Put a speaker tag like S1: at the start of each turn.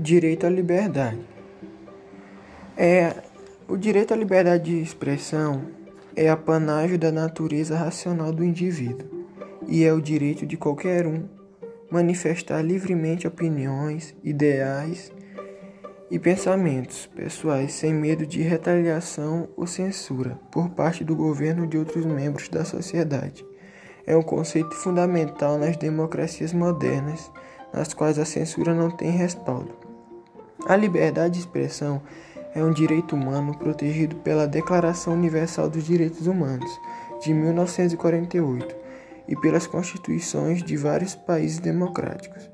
S1: Direito à liberdade. É, o direito à liberdade de expressão é apanágio da natureza racional do indivíduo e é o direito de qualquer um manifestar livremente opiniões, ideais e pensamentos pessoais sem medo de retaliação ou censura por parte do governo de outros membros da sociedade. É um conceito fundamental nas democracias modernas, nas quais a censura não tem respaldo. A liberdade de expressão é um direito humano protegido pela Declaração Universal dos Direitos Humanos de 1948 e pelas constituições de vários países democráticos.